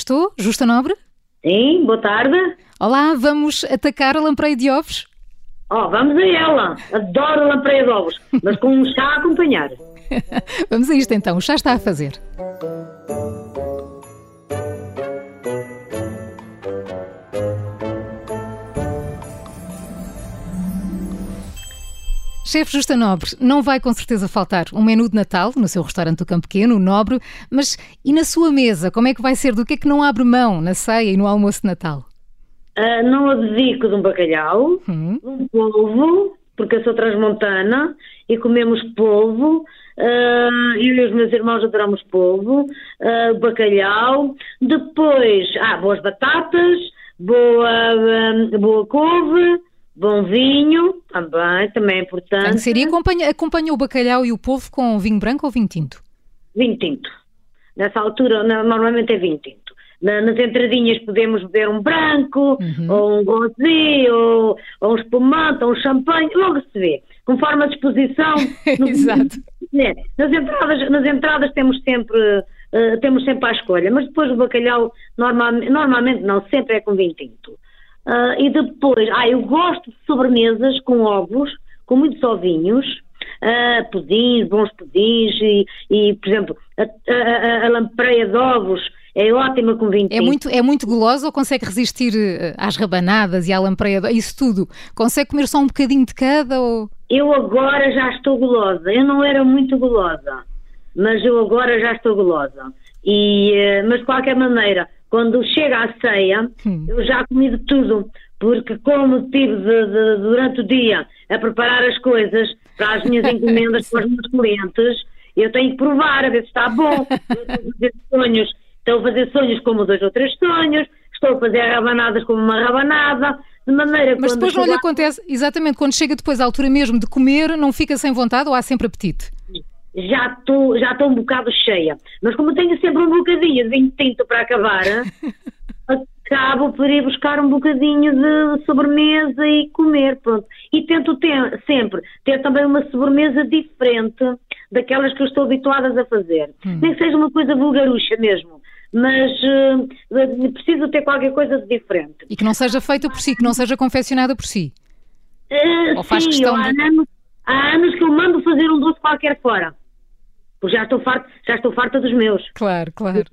Estou? Justa Nobre? Sim, boa tarde. Olá, vamos atacar a lampreia de ovos? Oh, vamos a ela. Adoro a lampreia de ovos, mas com um chá a acompanhar. vamos a isto então, o chá está a fazer. Chefe Justa Nobre, não vai com certeza faltar um menu de Natal no seu restaurante do Campo Pequeno, o Nobre, mas e na sua mesa? Como é que vai ser? Do que é que não abre mão na ceia e no almoço de Natal? Uh, não abdico de um bacalhau, hum. um polvo, porque eu sou transmontana e comemos polvo. Uh, eu e os meus irmãos adoramos polvo, uh, bacalhau. Depois, ah, boas batatas, boa, boa couve Bom vinho, também, também é importante. Tem que ser. E acompanha, acompanha o bacalhau e o polvo com vinho branco ou vinho tinto? Vinho tinto. Nessa altura, normalmente é vinho tinto. nas entradinhas podemos beber um branco, uhum. ou um rosé, ou, ou um espumante, ou um champanhe, logo se vê. Conforme a disposição. Exato. É, nas, entradas, nas entradas temos sempre, uh, temos sempre a escolha, mas depois o bacalhau normal, normalmente não, sempre é com vinho tinto. Uh, e depois, ah, eu gosto de sobremesas com ovos, com muitos ovinhos, uh, pudins, bons pudins e, e por exemplo, a, a, a, lampreia de ovos é ótima com vinho é muito É muito gulosa ou consegue resistir eh, às rabanadas e à lampreia, isso tudo? Consegue comer só um bocadinho de cada ou... Eu agora já estou gulosa, eu não era muito gulosa, mas eu agora já estou gulosa. E, eh, mas de qualquer maneira, quando chega à ceia, hum. eu já comi de tudo, porque como tive de, de, durante o dia a preparar as coisas para as minhas encomendas para os meus clientes, eu tenho que provar, a ver se está bom. Estou a fazer sonhos, estou a fazer sonhos como dois ou três sonhos, estou a fazer rabanadas como uma rabanada, de maneira Mas depois não lhe acontece, exatamente, quando chega depois à altura mesmo de comer, não fica sem vontade ou há sempre apetite? Já estou já um bocado cheia. Mas como tenho sempre um bocadinho de vinho tinto para acabar, acabo por ir buscar um bocadinho de sobremesa e comer, pronto. E tento ter, sempre ter também uma sobremesa diferente daquelas que eu estou habituadas a fazer. Hum. Nem que seja uma coisa vulgarucha mesmo. Mas uh, preciso ter qualquer coisa de diferente. E que não seja feita por si, que não seja confeccionada por si. Uh, Ou faz sim, questão há, de... anos, há anos que eu mando fazer um doce qualquer fora porque já estou farta, já estou farta dos meus. Claro, claro.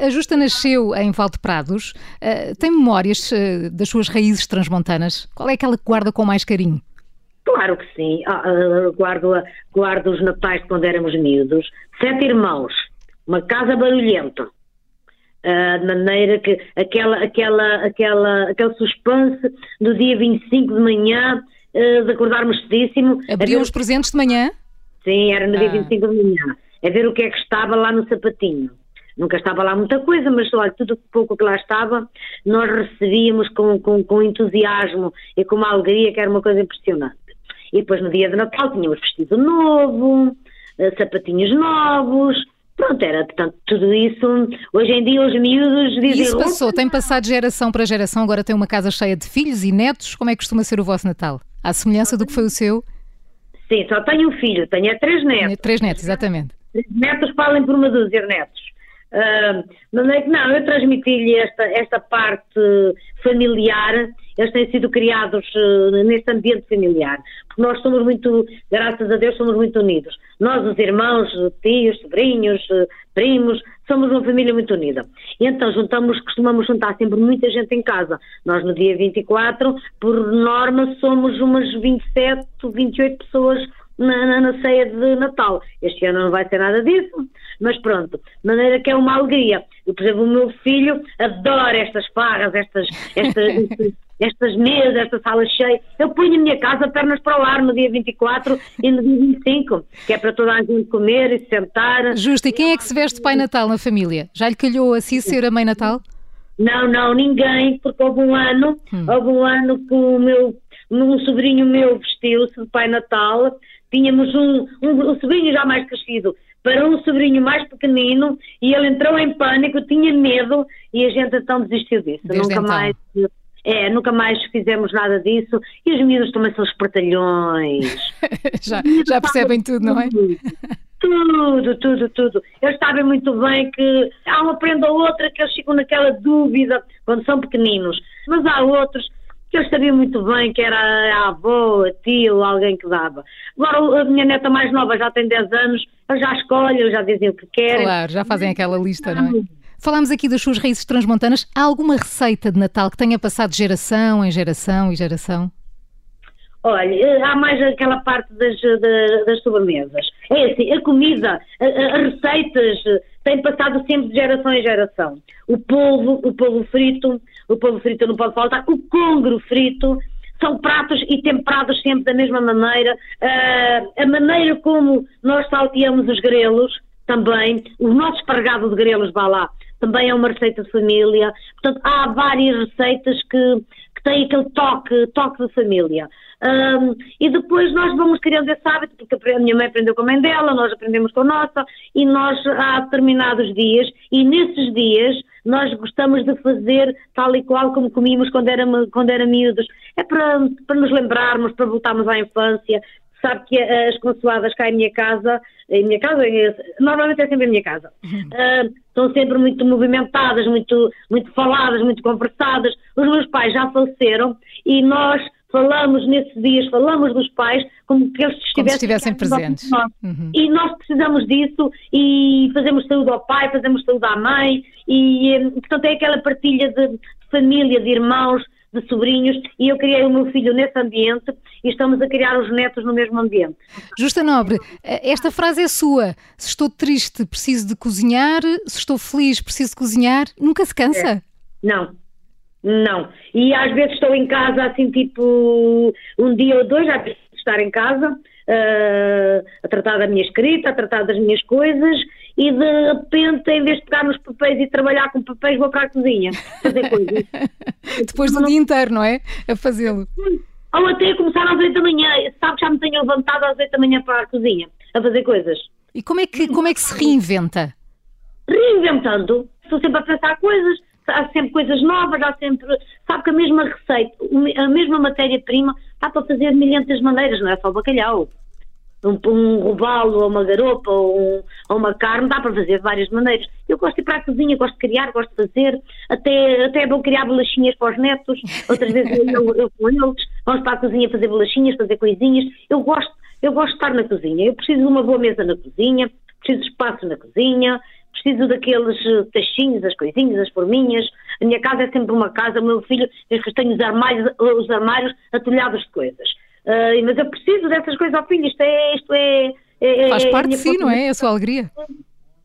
A Justa nasceu em Prados. Uh, tem memórias uh, das suas raízes transmontanas? Qual é aquela que guarda com mais carinho? Claro que sim. Uh, guardo, guardo os natais de quando éramos miúdos. Sete irmãos, uma casa barulhenta. Uh, de maneira que aquela, aquela, aquela, aquele suspense do dia 25 de manhã, uh, de acordarmos cedíssimo. Abriam os presentes de manhã? Sim, era no ah. dia 25 de manhã a ver o que é que estava lá no sapatinho. Nunca estava lá muita coisa, mas olha, tudo pouco que lá estava, nós recebíamos com, com, com entusiasmo e com uma alegria que era uma coisa impressionante. E depois no dia de Natal tínhamos vestido novo, eh, sapatinhos novos, Pronto, era portanto, tudo isso. Hoje em dia, os miúdos dizem. Isso passou, tem passado de geração para geração, agora tem uma casa cheia de filhos e netos. Como é que costuma ser o vosso Natal? À semelhança do que foi o seu? Sim, só tenho um filho, tenho é três netos. Três netos, exatamente netos falem por uma dúzia de netos. Uh, não, eu transmiti-lhe esta, esta parte familiar, eles têm sido criados uh, neste ambiente familiar, porque nós somos muito, graças a Deus, somos muito unidos. Nós, os irmãos, tios, sobrinhos, uh, primos, somos uma família muito unida. E então juntamos, costumamos juntar sempre muita gente em casa. Nós no dia 24, por norma, somos umas 27, 28 pessoas na, na, na, ceia de Natal. Este ano não vai ser nada disso, mas pronto, de maneira que é uma alegria. Eu, por exemplo, o meu filho adora estas farras, estas, estas, estas mesas, esta sala cheia. Eu ponho a minha casa pernas para o ar no dia 24 e no dia 25, que é para toda a gente comer e sentar. Justo, e quem é que se veste Pai Natal na família? Já lhe calhou assim ser a Mãe Natal? Não, não, ninguém, porque houve um ano, hum. houve um ano que o meu, um sobrinho meu vestiu-se de Pai Natal tínhamos um, um, um sobrinho já mais crescido para um sobrinho mais pequenino e ele entrou em pânico, tinha medo e a gente então desistiu disso. Desde nunca então. mais. É, nunca mais fizemos nada disso e os miúdos também são espertalhões. já, já percebem tudo, não é? Tudo, tudo, tudo. Eles sabem muito bem que há uma prenda ou outra que eles ficam naquela dúvida quando são pequeninos, mas há outros que eles sabiam muito bem que era a avó, a tia ou alguém que dava. Agora a minha neta mais nova já tem 10 anos, eles já escolhem, já dizem o que querem. Claro, já fazem aquela lista, não é? Falámos aqui das suas raízes transmontanas. Há alguma receita de Natal que tenha passado de geração em geração e geração? Olha, há mais aquela parte das, das, das sobremesas. É assim, a comida, as receitas têm passado sempre de geração em geração. O polvo, o polvo frito, o polvo frito não pode faltar, o congro frito, são pratos e temperados sempre da mesma maneira. A maneira como nós salteamos os grelos, também, o nosso espargado de grelos, vá lá, também é uma receita de família. Portanto, há várias receitas que, que têm aquele toque, toque de família. Um, e depois nós vamos criando esse hábito, porque a minha mãe aprendeu com a mãe dela, nós aprendemos com a nossa, e nós há determinados dias, e nesses dias nós gostamos de fazer tal e qual como comíamos quando era, quando era miúdos. É para, para nos lembrarmos, para voltarmos à infância, sabe que as consoadas cá em minha casa, em minha casa, normalmente é sempre a minha casa, uh, estão sempre muito movimentadas, muito, muito faladas, muito conversadas. Os meus pais já faleceram e nós falamos nesses dias, falamos dos pais como que eles estivessem, se estivessem presentes. Uhum. E nós precisamos disso e fazemos saúde ao pai, fazemos saúde à mãe e, portanto, é aquela partilha de família, de irmãos, de sobrinhos e eu criei o meu filho nesse ambiente e estamos a criar os netos no mesmo ambiente. Justa Nobre, esta frase é sua. Se estou triste, preciso de cozinhar. Se estou feliz, preciso de cozinhar. Nunca se cansa? É. Não, não. E às vezes estou em casa assim, tipo, um dia ou dois, já preciso estar em casa, uh, a tratar da minha escrita, a tratar das minhas coisas, e de repente, em vez de pegar nos papéis e trabalhar com papéis, vou para a cozinha fazer coisas. Depois do não... dia inteiro, não é? A fazê-lo. Ou até começar às oito da manhã, sabe que já me tenho levantado às oito da manhã para a cozinha, a fazer coisas. E como é que, como é que se reinventa? Reinventando. Estou sempre a pensar coisas, há sempre coisas novas, há sempre. Sabe que a mesma receita, a mesma matéria-prima, dá para fazer de milhentas maneiras, não é só bacalhau. Um, um robalo, ou uma garopa, ou, um, ou, uma carne, dá para fazer de várias maneiras. Eu gosto de ir para a cozinha, gosto de criar, gosto de fazer. Até, até vou criar bolachinhas para os netos, outras vezes eu, eu com eles. Vamos para a cozinha fazer bolachinhas, fazer coisinhas. Eu gosto, eu gosto de estar na cozinha. Eu preciso de uma boa mesa na cozinha, preciso de espaço na cozinha, preciso daqueles eh, tachinhos, as coisinhas, as forminhas. A minha casa é sempre uma casa, o meu filho, que tenho os armários, os armários atulhados de coisas. Uh, mas eu preciso dessas coisas ao filho, isto é. Isto é, é Faz é parte de si, não é? É a sua alegria.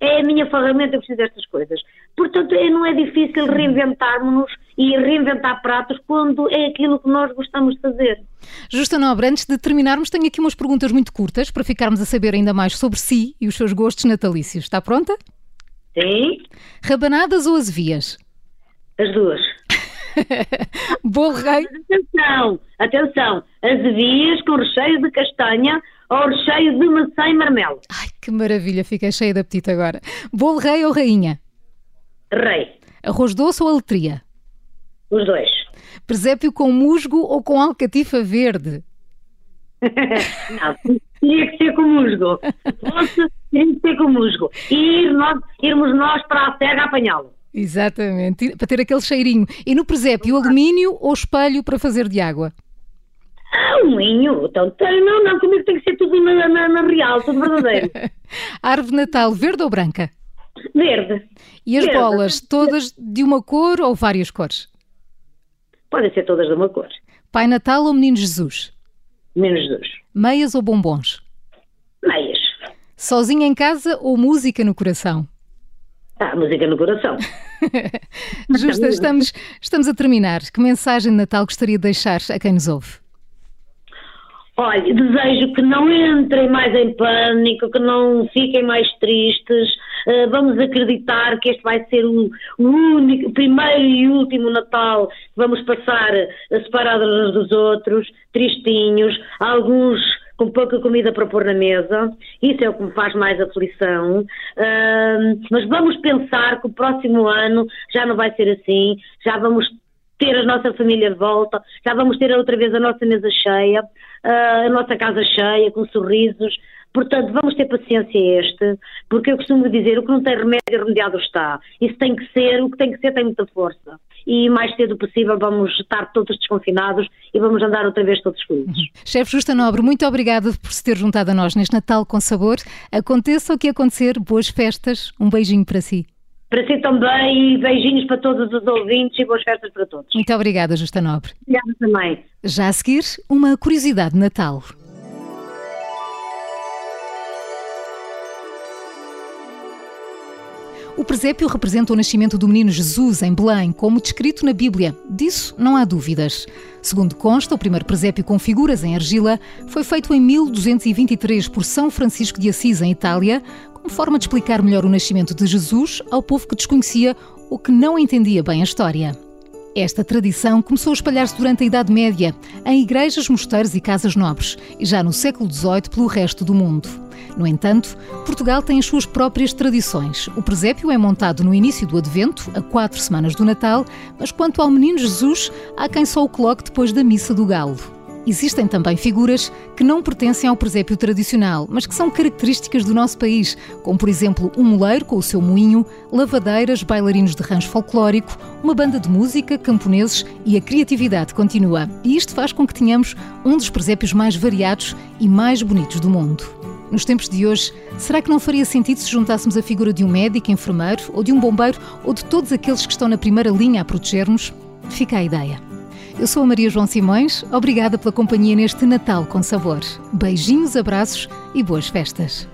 É a minha ferramenta, eu preciso destas coisas. Portanto, é, não é difícil reinventarmos-nos e reinventar pratos quando é aquilo que nós gostamos de fazer. Justa Nobre, antes de terminarmos, tenho aqui umas perguntas muito curtas para ficarmos a saber ainda mais sobre si e os seus gostos natalícios. Está pronta? Sim. Rabanadas ou azevias? As duas. Bolo rei. Atenção, atenção. Azevias com recheio de castanha ou recheio de maçã e marmelo. Ai, que maravilha, fiquei cheia de apetite agora. Bolo rei ou rainha? Rei. Arroz doce ou aletria? Os dois. Presépio com musgo ou com alcatifa verde? Não, tinha que ser com musgo. Fosse, tinha que ser com musgo. E ir nós, irmos nós para a serra apanhá-lo. Exatamente, para ter aquele cheirinho. E no presépio, alumínio ou espelho para fazer de água? Alumínio, então não, não, comigo tem que ser tudo na, na, na real, tudo verdadeiro. Árvore Natal, verde ou branca? Verde. E as verde. bolas, todas de uma cor ou várias cores? Podem ser todas de uma cor. Pai Natal ou Menino Jesus? Menino Jesus. Meias ou bombons? Meias. Sozinha em casa ou música no coração? Ah, música no coração. Justa, estamos, estamos a terminar. Que mensagem de Natal gostaria de deixar a quem nos ouve? Olha, desejo que não entrem mais em pânico, que não fiquem mais tristes. Uh, vamos acreditar que este vai ser o, o, único, primeiro e último Natal que vamos passar separados uns dos outros, tristinhos, alguns com pouca comida para pôr na mesa, isso é o que me faz mais aflição. Uh, mas vamos pensar que o próximo ano já não vai ser assim, já vamos ter a nossa família de volta, já vamos ter outra vez a nossa mesa cheia, uh, a nossa casa cheia, com sorrisos, Portanto, vamos ter paciência a este, porque eu costumo dizer, o que não tem remédio, remediado está. Isso tem que ser, o que tem que ser tem muita força. E mais cedo possível vamos estar todos desconfinados e vamos andar outra vez todos felizes. Uhum. Chefe Justa Nobre, muito obrigada por se ter juntado a nós neste Natal com Sabor. Aconteça o que acontecer, boas festas, um beijinho para si. Para si também e beijinhos para todos os ouvintes e boas festas para todos. Muito obrigada, Justa Nobre. Obrigada também. Já a seguir, uma curiosidade de Natal. O presépio representa o nascimento do menino Jesus em Belém, como descrito na Bíblia. Disso não há dúvidas. Segundo consta, o primeiro presépio com figuras em argila foi feito em 1223 por São Francisco de Assis, em Itália, forma de explicar melhor o nascimento de Jesus ao povo que desconhecia ou que não entendia bem a história. Esta tradição começou a espalhar-se durante a Idade Média, em igrejas, mosteiros e casas nobres, e já no século XVIII pelo resto do mundo. No entanto, Portugal tem as suas próprias tradições. O presépio é montado no início do Advento, a quatro semanas do Natal, mas quanto ao Menino Jesus, há quem só o coloque depois da Missa do Galo. Existem também figuras que não pertencem ao presépio tradicional, mas que são características do nosso país, como por exemplo um moleiro com o seu moinho, lavadeiras, bailarinos de rancho folclórico, uma banda de música, camponeses e a criatividade continua. E isto faz com que tenhamos um dos presépios mais variados e mais bonitos do mundo. Nos tempos de hoje, será que não faria sentido se juntássemos a figura de um médico, enfermeiro ou de um bombeiro ou de todos aqueles que estão na primeira linha a proteger-nos? Fica a ideia. Eu sou a Maria João Simões, obrigada pela companhia neste Natal com Sabor. Beijinhos, abraços e boas festas.